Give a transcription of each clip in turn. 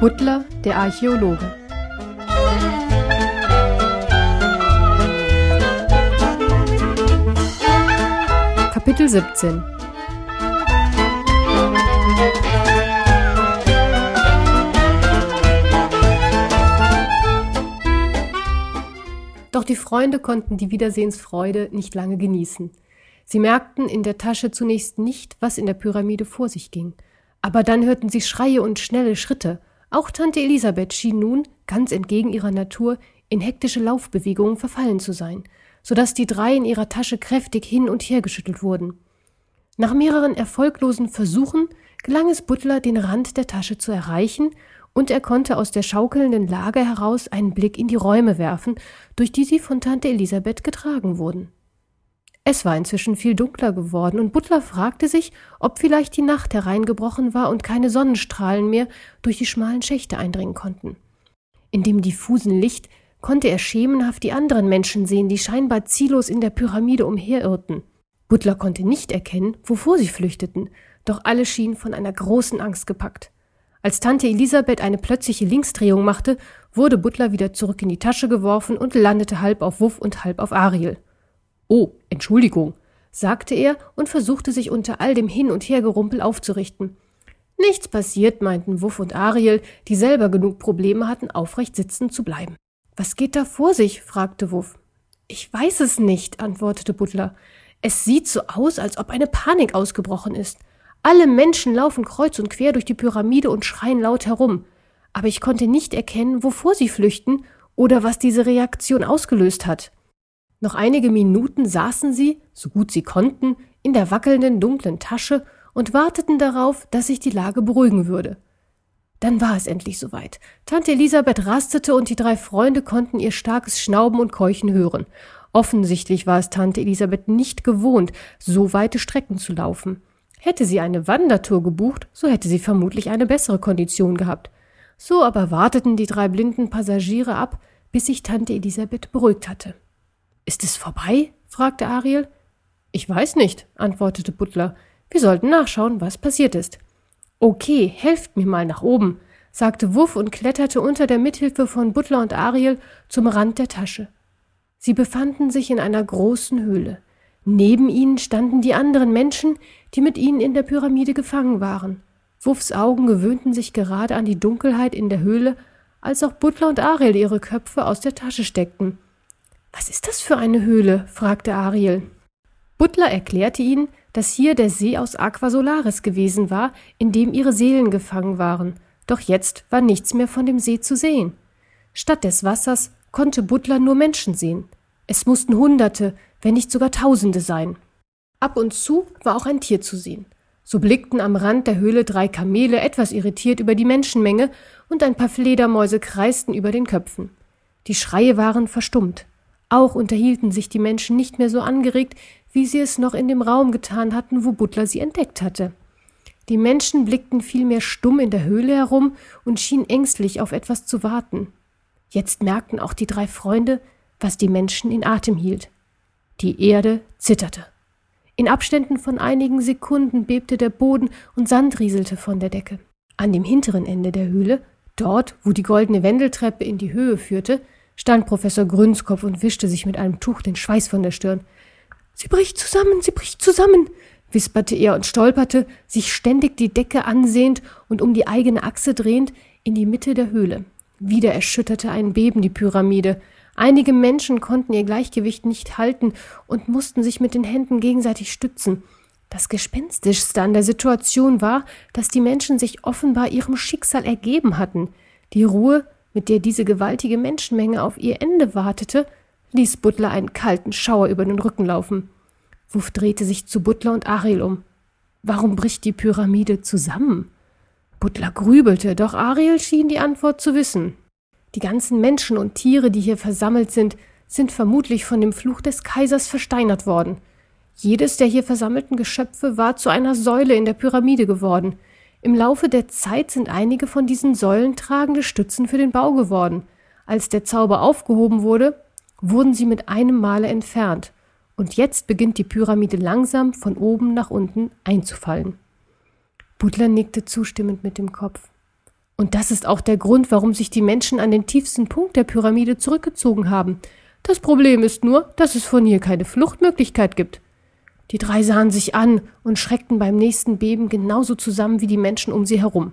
Butler, der Archäologe. Kapitel 17 Doch die Freunde konnten die Wiedersehensfreude nicht lange genießen. Sie merkten in der Tasche zunächst nicht, was in der Pyramide vor sich ging. Aber dann hörten sie Schreie und schnelle Schritte. Auch Tante Elisabeth schien nun, ganz entgegen ihrer Natur, in hektische Laufbewegungen verfallen zu sein, so dass die drei in ihrer Tasche kräftig hin und her geschüttelt wurden. Nach mehreren erfolglosen Versuchen gelang es Butler, den Rand der Tasche zu erreichen, und er konnte aus der schaukelnden Lage heraus einen Blick in die Räume werfen, durch die sie von Tante Elisabeth getragen wurden. Es war inzwischen viel dunkler geworden, und Butler fragte sich, ob vielleicht die Nacht hereingebrochen war und keine Sonnenstrahlen mehr durch die schmalen Schächte eindringen konnten. In dem diffusen Licht konnte er schemenhaft die anderen Menschen sehen, die scheinbar ziellos in der Pyramide umherirrten. Butler konnte nicht erkennen, wovor sie flüchteten, doch alle schienen von einer großen Angst gepackt. Als Tante Elisabeth eine plötzliche Linksdrehung machte, wurde Butler wieder zurück in die Tasche geworfen und landete halb auf Wuff und halb auf Ariel. Oh, Entschuldigung, sagte er und versuchte sich unter all dem Hin- und Hergerumpel aufzurichten. Nichts passiert, meinten Wuff und Ariel, die selber genug Probleme hatten, aufrecht sitzen zu bleiben. Was geht da vor sich? fragte Wuff. Ich weiß es nicht, antwortete Butler. Es sieht so aus, als ob eine Panik ausgebrochen ist. Alle Menschen laufen kreuz und quer durch die Pyramide und schreien laut herum. Aber ich konnte nicht erkennen, wovor sie flüchten oder was diese Reaktion ausgelöst hat. Noch einige Minuten saßen sie, so gut sie konnten, in der wackelnden dunklen Tasche und warteten darauf, dass sich die Lage beruhigen würde. Dann war es endlich soweit. Tante Elisabeth rastete und die drei Freunde konnten ihr starkes Schnauben und Keuchen hören. Offensichtlich war es Tante Elisabeth nicht gewohnt, so weite Strecken zu laufen. Hätte sie eine Wandertour gebucht, so hätte sie vermutlich eine bessere Kondition gehabt. So aber warteten die drei blinden Passagiere ab, bis sich Tante Elisabeth beruhigt hatte. Ist es vorbei? fragte Ariel. Ich weiß nicht, antwortete Butler. Wir sollten nachschauen, was passiert ist. Okay, helft mir mal nach oben, sagte Wuff und kletterte unter der Mithilfe von Butler und Ariel zum Rand der Tasche. Sie befanden sich in einer großen Höhle. Neben ihnen standen die anderen Menschen, die mit ihnen in der Pyramide gefangen waren. Wuffs Augen gewöhnten sich gerade an die Dunkelheit in der Höhle, als auch Butler und Ariel ihre Köpfe aus der Tasche steckten. Was ist das für eine Höhle? fragte Ariel. Butler erklärte ihnen, dass hier der See aus Aqua Solaris gewesen war, in dem ihre Seelen gefangen waren. Doch jetzt war nichts mehr von dem See zu sehen. Statt des Wassers konnte Butler nur Menschen sehen. Es mussten Hunderte, wenn nicht sogar Tausende sein. Ab und zu war auch ein Tier zu sehen. So blickten am Rand der Höhle drei Kamele etwas irritiert über die Menschenmenge und ein paar Fledermäuse kreisten über den Köpfen. Die Schreie waren verstummt. Auch unterhielten sich die Menschen nicht mehr so angeregt, wie sie es noch in dem Raum getan hatten, wo Butler sie entdeckt hatte. Die Menschen blickten vielmehr stumm in der Höhle herum und schienen ängstlich auf etwas zu warten. Jetzt merkten auch die drei Freunde, was die Menschen in Atem hielt. Die Erde zitterte. In Abständen von einigen Sekunden bebte der Boden und Sand rieselte von der Decke. An dem hinteren Ende der Höhle, dort, wo die goldene Wendeltreppe in die Höhe führte, stand Professor Grünskopf und wischte sich mit einem Tuch den Schweiß von der Stirn. Sie bricht zusammen, sie bricht zusammen, wisperte er und stolperte, sich ständig die Decke ansehend und um die eigene Achse drehend, in die Mitte der Höhle. Wieder erschütterte ein Beben die Pyramide. Einige Menschen konnten ihr Gleichgewicht nicht halten und mussten sich mit den Händen gegenseitig stützen. Das Gespenstischste an der Situation war, dass die Menschen sich offenbar ihrem Schicksal ergeben hatten. Die Ruhe, mit der diese gewaltige Menschenmenge auf ihr Ende wartete, ließ Butler einen kalten Schauer über den Rücken laufen. Wuff drehte sich zu Butler und Ariel um. Warum bricht die Pyramide zusammen? Butler grübelte, doch Ariel schien die Antwort zu wissen. Die ganzen Menschen und Tiere, die hier versammelt sind, sind vermutlich von dem Fluch des Kaisers versteinert worden. Jedes der hier versammelten Geschöpfe war zu einer Säule in der Pyramide geworden. Im Laufe der Zeit sind einige von diesen Säulen tragende Stützen für den Bau geworden. Als der Zauber aufgehoben wurde, wurden sie mit einem Male entfernt. Und jetzt beginnt die Pyramide langsam von oben nach unten einzufallen. Butler nickte zustimmend mit dem Kopf. Und das ist auch der Grund, warum sich die Menschen an den tiefsten Punkt der Pyramide zurückgezogen haben. Das Problem ist nur, dass es von hier keine Fluchtmöglichkeit gibt. Die drei sahen sich an und schreckten beim nächsten Beben genauso zusammen wie die Menschen um sie herum.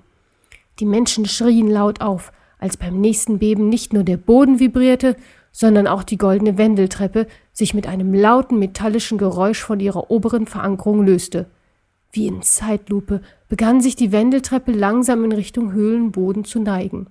Die Menschen schrien laut auf, als beim nächsten Beben nicht nur der Boden vibrierte, sondern auch die goldene Wendeltreppe sich mit einem lauten metallischen Geräusch von ihrer oberen Verankerung löste. Wie in Zeitlupe begann sich die Wendeltreppe langsam in Richtung Höhlenboden zu neigen.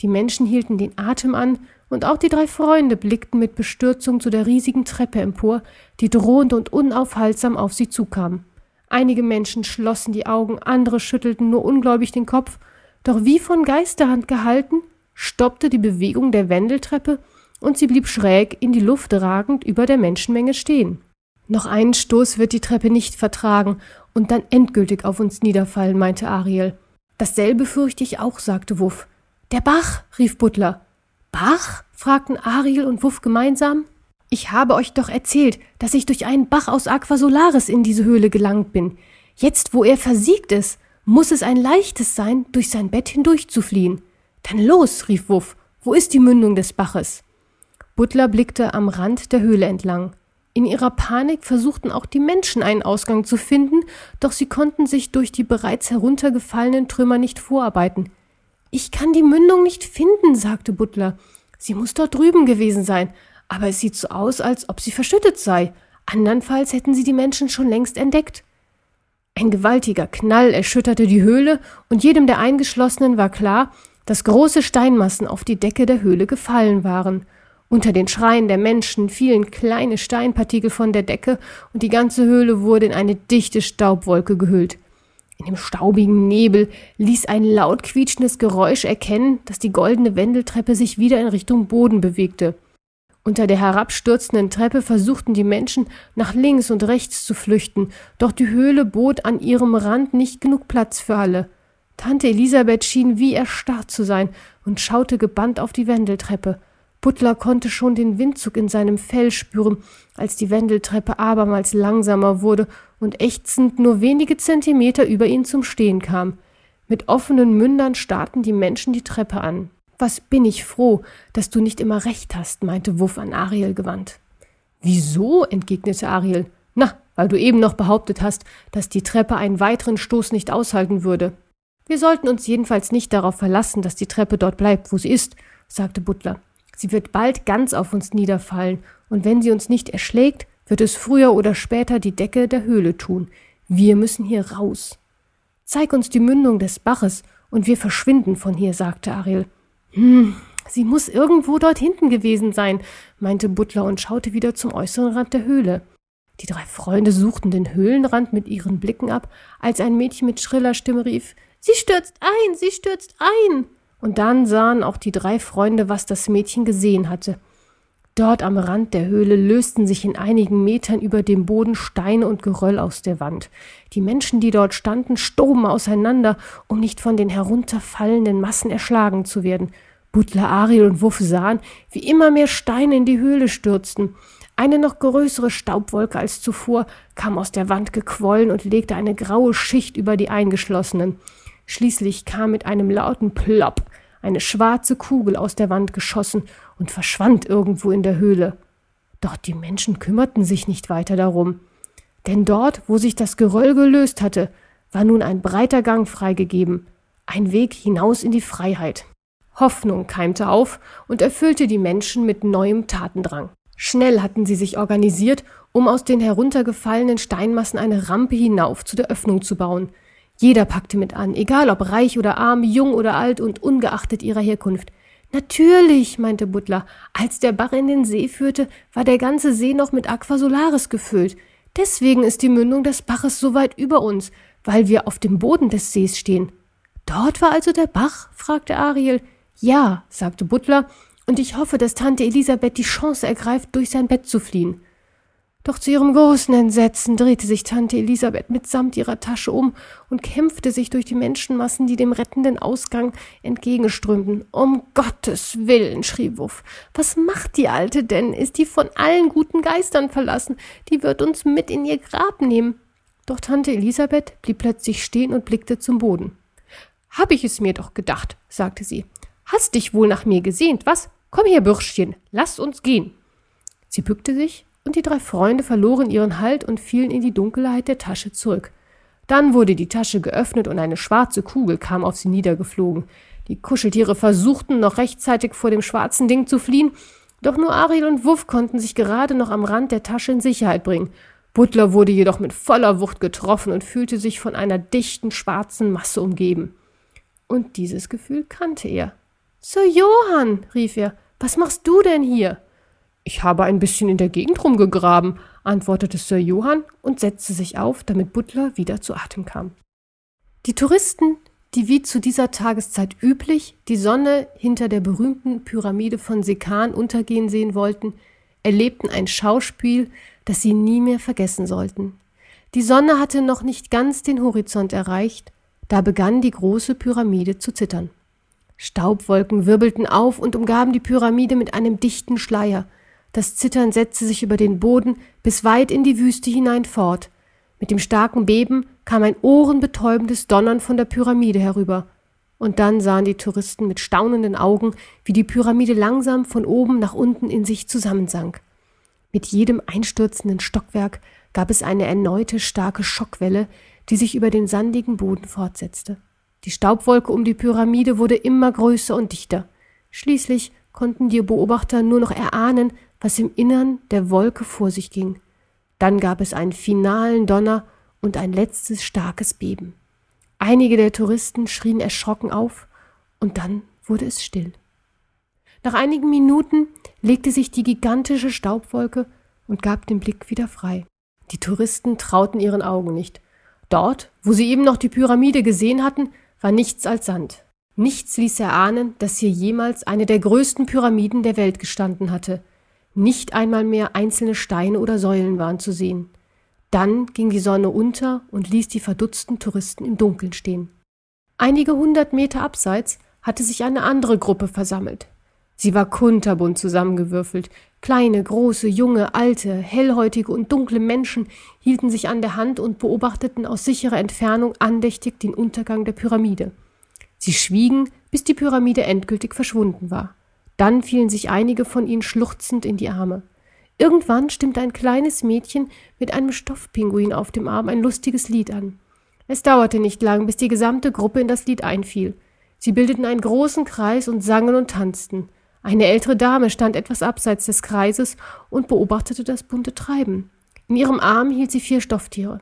Die Menschen hielten den Atem an, und auch die drei Freunde blickten mit Bestürzung zu der riesigen Treppe empor, die drohend und unaufhaltsam auf sie zukam. Einige Menschen schlossen die Augen, andere schüttelten nur ungläubig den Kopf, doch wie von Geisterhand gehalten, stoppte die Bewegung der Wendeltreppe und sie blieb schräg in die Luft ragend über der Menschenmenge stehen. Noch einen Stoß wird die Treppe nicht vertragen und dann endgültig auf uns niederfallen, meinte Ariel. Dasselbe fürchte ich auch, sagte Wuff. Der Bach, rief Butler. Bach? fragten Ariel und Wuff gemeinsam. Ich habe euch doch erzählt, dass ich durch einen Bach aus Aquasolaris in diese Höhle gelangt bin. Jetzt, wo er versiegt ist, muss es ein leichtes sein, durch sein Bett hindurch zu fliehen. Dann los, rief Wuff. Wo ist die Mündung des Baches? Butler blickte am Rand der Höhle entlang. In ihrer Panik versuchten auch die Menschen einen Ausgang zu finden, doch sie konnten sich durch die bereits heruntergefallenen Trümmer nicht vorarbeiten. Ich kann die Mündung nicht finden, sagte Butler. Sie muss dort drüben gewesen sein, aber es sieht so aus, als ob sie verschüttet sei. Andernfalls hätten sie die Menschen schon längst entdeckt. Ein gewaltiger Knall erschütterte die Höhle, und jedem der Eingeschlossenen war klar, dass große Steinmassen auf die Decke der Höhle gefallen waren. Unter den Schreien der Menschen fielen kleine Steinpartikel von der Decke und die ganze Höhle wurde in eine dichte Staubwolke gehüllt. In dem staubigen Nebel ließ ein laut quietschendes Geräusch erkennen, dass die goldene Wendeltreppe sich wieder in Richtung Boden bewegte. Unter der herabstürzenden Treppe versuchten die Menschen nach links und rechts zu flüchten, doch die Höhle bot an ihrem Rand nicht genug Platz für alle. Tante Elisabeth schien wie erstarrt zu sein und schaute gebannt auf die Wendeltreppe. Butler konnte schon den Windzug in seinem Fell spüren, als die Wendeltreppe abermals langsamer wurde und ächzend nur wenige Zentimeter über ihn zum Stehen kam. Mit offenen Mündern starrten die Menschen die Treppe an. Was bin ich froh, dass du nicht immer recht hast, meinte Wuff an Ariel gewandt. Wieso? entgegnete Ariel. Na, weil du eben noch behauptet hast, dass die Treppe einen weiteren Stoß nicht aushalten würde. Wir sollten uns jedenfalls nicht darauf verlassen, dass die Treppe dort bleibt, wo sie ist, sagte Butler. Sie wird bald ganz auf uns niederfallen, und wenn sie uns nicht erschlägt, wird es früher oder später die Decke der Höhle tun. Wir müssen hier raus. Zeig uns die Mündung des Baches, und wir verschwinden von hier, sagte Ariel. Hm, sie muss irgendwo dort hinten gewesen sein, meinte Butler und schaute wieder zum äußeren Rand der Höhle. Die drei Freunde suchten den Höhlenrand mit ihren Blicken ab, als ein Mädchen mit schriller Stimme rief Sie stürzt ein, sie stürzt ein. Und dann sahen auch die drei Freunde, was das Mädchen gesehen hatte. Dort am Rand der Höhle lösten sich in einigen Metern über dem Boden Steine und Geröll aus der Wand. Die Menschen, die dort standen, stoben auseinander, um nicht von den herunterfallenden Massen erschlagen zu werden. Butler, Ariel und Wuff sahen, wie immer mehr Steine in die Höhle stürzten. Eine noch größere Staubwolke als zuvor kam aus der Wand gequollen und legte eine graue Schicht über die Eingeschlossenen. Schließlich kam mit einem lauten Plopp eine schwarze Kugel aus der Wand geschossen und verschwand irgendwo in der Höhle. Doch die Menschen kümmerten sich nicht weiter darum. Denn dort, wo sich das Geröll gelöst hatte, war nun ein breiter Gang freigegeben, ein Weg hinaus in die Freiheit. Hoffnung keimte auf und erfüllte die Menschen mit neuem Tatendrang. Schnell hatten sie sich organisiert, um aus den heruntergefallenen Steinmassen eine Rampe hinauf zu der Öffnung zu bauen. Jeder packte mit an, egal ob reich oder arm, jung oder alt und ungeachtet ihrer Herkunft. Natürlich, meinte Butler, als der Bach in den See führte, war der ganze See noch mit Aquasolaris gefüllt. Deswegen ist die Mündung des Baches so weit über uns, weil wir auf dem Boden des Sees stehen. Dort war also der Bach? fragte Ariel. Ja, sagte Butler, und ich hoffe, dass Tante Elisabeth die Chance ergreift, durch sein Bett zu fliehen. Doch zu ihrem großen Entsetzen drehte sich Tante Elisabeth mitsamt ihrer Tasche um und kämpfte sich durch die Menschenmassen, die dem rettenden Ausgang entgegenströmten. Um Gottes Willen, schrie Wuff. Was macht die Alte denn? Ist die von allen guten Geistern verlassen? Die wird uns mit in ihr Grab nehmen. Doch Tante Elisabeth blieb plötzlich stehen und blickte zum Boden. Hab ich es mir doch gedacht, sagte sie. Hast dich wohl nach mir gesehnt, was? Komm her, Bürschchen, lass uns gehen. Sie bückte sich, und die drei Freunde verloren ihren Halt und fielen in die Dunkelheit der Tasche zurück. Dann wurde die Tasche geöffnet und eine schwarze Kugel kam auf sie niedergeflogen. Die Kuscheltiere versuchten noch rechtzeitig vor dem schwarzen Ding zu fliehen, doch nur Ariel und Wuff konnten sich gerade noch am Rand der Tasche in Sicherheit bringen. Butler wurde jedoch mit voller Wucht getroffen und fühlte sich von einer dichten schwarzen Masse umgeben. Und dieses Gefühl kannte er. Sir Johann, rief er, was machst du denn hier? Ich habe ein bisschen in der Gegend rumgegraben, antwortete Sir Johann und setzte sich auf, damit Butler wieder zu Atem kam. Die Touristen, die wie zu dieser Tageszeit üblich die Sonne hinter der berühmten Pyramide von Sekan untergehen sehen wollten, erlebten ein Schauspiel, das sie nie mehr vergessen sollten. Die Sonne hatte noch nicht ganz den Horizont erreicht, da begann die große Pyramide zu zittern. Staubwolken wirbelten auf und umgaben die Pyramide mit einem dichten Schleier. Das Zittern setzte sich über den Boden bis weit in die Wüste hinein fort. Mit dem starken Beben kam ein ohrenbetäubendes Donnern von der Pyramide herüber. Und dann sahen die Touristen mit staunenden Augen, wie die Pyramide langsam von oben nach unten in sich zusammensank. Mit jedem einstürzenden Stockwerk gab es eine erneute starke Schockwelle, die sich über den sandigen Boden fortsetzte. Die Staubwolke um die Pyramide wurde immer größer und dichter. Schließlich konnten die Beobachter nur noch erahnen, was im Innern der Wolke vor sich ging. Dann gab es einen finalen Donner und ein letztes starkes Beben. Einige der Touristen schrien erschrocken auf, und dann wurde es still. Nach einigen Minuten legte sich die gigantische Staubwolke und gab den Blick wieder frei. Die Touristen trauten ihren Augen nicht. Dort, wo sie eben noch die Pyramide gesehen hatten, war nichts als Sand. Nichts ließ erahnen, dass hier jemals eine der größten Pyramiden der Welt gestanden hatte. Nicht einmal mehr einzelne Steine oder Säulen waren zu sehen. Dann ging die Sonne unter und ließ die verdutzten Touristen im Dunkeln stehen. Einige hundert Meter abseits hatte sich eine andere Gruppe versammelt. Sie war kunterbunt zusammengewürfelt. Kleine, große, junge, alte, hellhäutige und dunkle Menschen hielten sich an der Hand und beobachteten aus sicherer Entfernung andächtig den Untergang der Pyramide. Sie schwiegen, bis die Pyramide endgültig verschwunden war. Dann fielen sich einige von ihnen schluchzend in die Arme. Irgendwann stimmte ein kleines Mädchen mit einem Stoffpinguin auf dem Arm ein lustiges Lied an. Es dauerte nicht lang, bis die gesamte Gruppe in das Lied einfiel. Sie bildeten einen großen Kreis und sangen und tanzten. Eine ältere Dame stand etwas abseits des Kreises und beobachtete das bunte Treiben. In ihrem Arm hielt sie vier Stofftiere.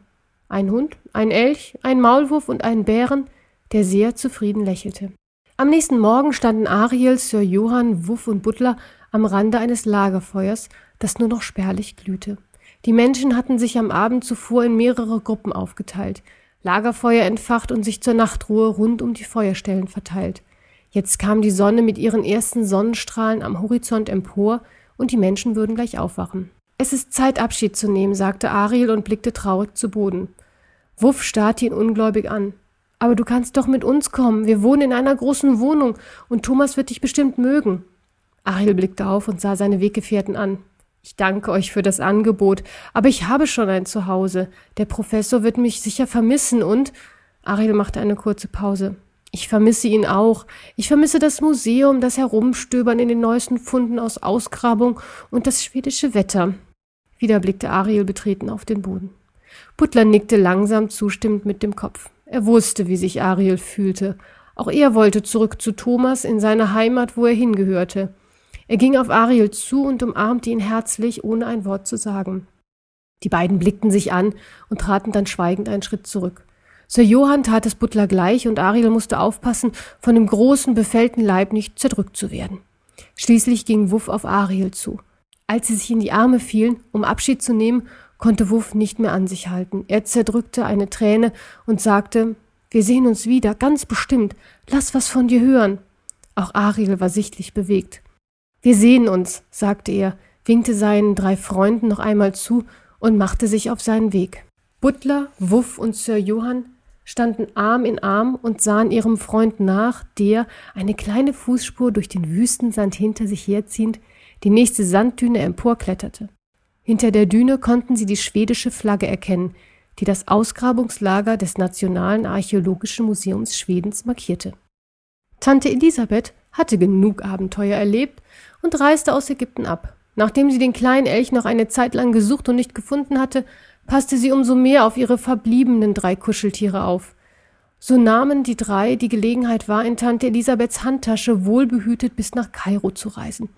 Ein Hund, ein Elch, ein Maulwurf und einen Bären, der sehr zufrieden lächelte. Am nächsten Morgen standen Ariel, Sir Johann, Wuff und Butler am Rande eines Lagerfeuers, das nur noch spärlich glühte. Die Menschen hatten sich am Abend zuvor in mehrere Gruppen aufgeteilt, Lagerfeuer entfacht und sich zur Nachtruhe rund um die Feuerstellen verteilt. Jetzt kam die Sonne mit ihren ersten Sonnenstrahlen am Horizont empor und die Menschen würden gleich aufwachen. Es ist Zeit, Abschied zu nehmen, sagte Ariel und blickte traurig zu Boden. Wuff starrte ihn ungläubig an. Aber du kannst doch mit uns kommen. Wir wohnen in einer großen Wohnung und Thomas wird dich bestimmt mögen. Ariel blickte auf und sah seine Weggefährten an. Ich danke euch für das Angebot, aber ich habe schon ein Zuhause. Der Professor wird mich sicher vermissen und Ariel machte eine kurze Pause. Ich vermisse ihn auch. Ich vermisse das Museum, das Herumstöbern in den neuesten Funden aus Ausgrabung und das schwedische Wetter. Wieder blickte Ariel betreten auf den Boden. Butler nickte langsam zustimmend mit dem Kopf. Er wusste, wie sich Ariel fühlte. Auch er wollte zurück zu Thomas in seine Heimat, wo er hingehörte. Er ging auf Ariel zu und umarmte ihn herzlich, ohne ein Wort zu sagen. Die beiden blickten sich an und traten dann schweigend einen Schritt zurück. Sir Johann tat es Butler gleich und Ariel musste aufpassen, von dem großen, befällten Leib nicht zerdrückt zu werden. Schließlich ging Wuff auf Ariel zu. Als sie sich in die Arme fielen, um Abschied zu nehmen, konnte Wuff nicht mehr an sich halten. Er zerdrückte eine Träne und sagte, wir sehen uns wieder, ganz bestimmt. Lass was von dir hören. Auch Ariel war sichtlich bewegt. Wir sehen uns, sagte er, winkte seinen drei Freunden noch einmal zu und machte sich auf seinen Weg. Butler, Wuff und Sir Johann standen Arm in Arm und sahen ihrem Freund nach, der, eine kleine Fußspur durch den Wüstensand hinter sich herziehend, die nächste Sanddüne emporkletterte. Hinter der Düne konnten sie die schwedische Flagge erkennen, die das Ausgrabungslager des Nationalen Archäologischen Museums Schwedens markierte. Tante Elisabeth hatte genug Abenteuer erlebt und reiste aus Ägypten ab. Nachdem sie den kleinen Elch noch eine Zeit lang gesucht und nicht gefunden hatte, passte sie umso mehr auf ihre verbliebenen drei Kuscheltiere auf. So nahmen die drei die Gelegenheit wahr, in Tante Elisabeths Handtasche wohlbehütet bis nach Kairo zu reisen.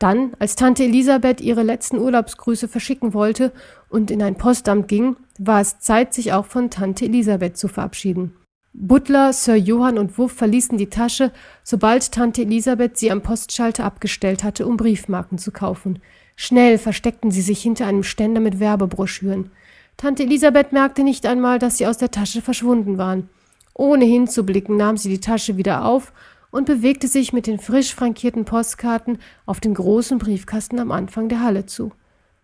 Dann, als Tante Elisabeth ihre letzten Urlaubsgrüße verschicken wollte und in ein Postamt ging, war es Zeit, sich auch von Tante Elisabeth zu verabschieden. Butler, Sir Johann und Wuff verließen die Tasche, sobald Tante Elisabeth sie am Postschalter abgestellt hatte, um Briefmarken zu kaufen. Schnell versteckten sie sich hinter einem Ständer mit Werbebroschüren. Tante Elisabeth merkte nicht einmal, dass sie aus der Tasche verschwunden waren. Ohne hinzublicken nahm sie die Tasche wieder auf und bewegte sich mit den frisch frankierten Postkarten auf den großen Briefkasten am Anfang der Halle zu.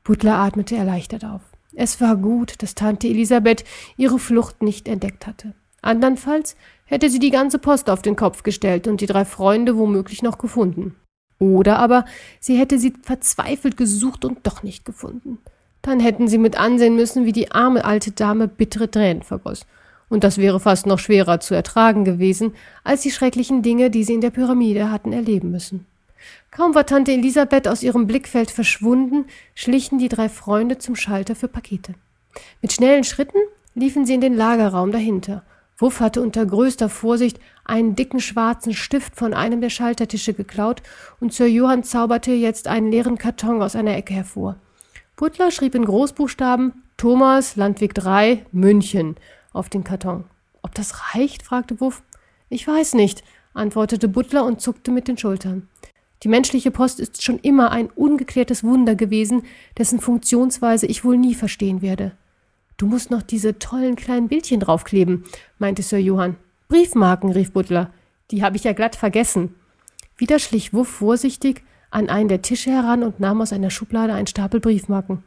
Butler atmete erleichtert auf. Es war gut, dass Tante Elisabeth ihre Flucht nicht entdeckt hatte. Andernfalls hätte sie die ganze Post auf den Kopf gestellt und die drei Freunde womöglich noch gefunden. Oder aber sie hätte sie verzweifelt gesucht und doch nicht gefunden. Dann hätten sie mit ansehen müssen, wie die arme alte Dame bittere Tränen vergoss und das wäre fast noch schwerer zu ertragen gewesen, als die schrecklichen Dinge, die sie in der Pyramide hatten erleben müssen. Kaum war Tante Elisabeth aus ihrem Blickfeld verschwunden, schlichen die drei Freunde zum Schalter für Pakete. Mit schnellen Schritten liefen sie in den Lagerraum dahinter. Wuff hatte unter größter Vorsicht einen dicken schwarzen Stift von einem der Schaltertische geklaut und Sir Johann zauberte jetzt einen leeren Karton aus einer Ecke hervor. Butler schrieb in Großbuchstaben Thomas, Landweg 3, München auf den Karton. Ob das reicht? fragte Wuff. Ich weiß nicht, antwortete Butler und zuckte mit den Schultern. Die menschliche Post ist schon immer ein ungeklärtes Wunder gewesen, dessen Funktionsweise ich wohl nie verstehen werde. Du musst noch diese tollen kleinen Bildchen draufkleben, meinte Sir Johann. Briefmarken, rief Butler. Die habe ich ja glatt vergessen. Wieder schlich Wuff vorsichtig an einen der Tische heran und nahm aus einer Schublade einen Stapel Briefmarken.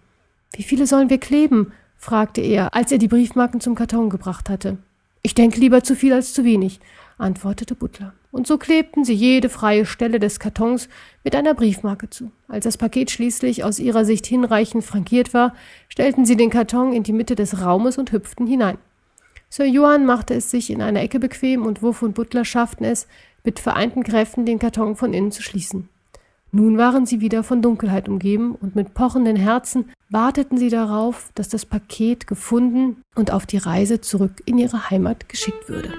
Wie viele sollen wir kleben? Fragte er, als er die Briefmarken zum Karton gebracht hatte. Ich denke lieber zu viel als zu wenig, antwortete Butler. Und so klebten sie jede freie Stelle des Kartons mit einer Briefmarke zu. Als das Paket schließlich aus ihrer Sicht hinreichend frankiert war, stellten sie den Karton in die Mitte des Raumes und hüpften hinein. Sir Johann machte es sich in einer Ecke bequem und Wuff und Butler schafften es, mit vereinten Kräften den Karton von innen zu schließen. Nun waren sie wieder von Dunkelheit umgeben, und mit pochenden Herzen warteten sie darauf, dass das Paket gefunden und auf die Reise zurück in ihre Heimat geschickt würde.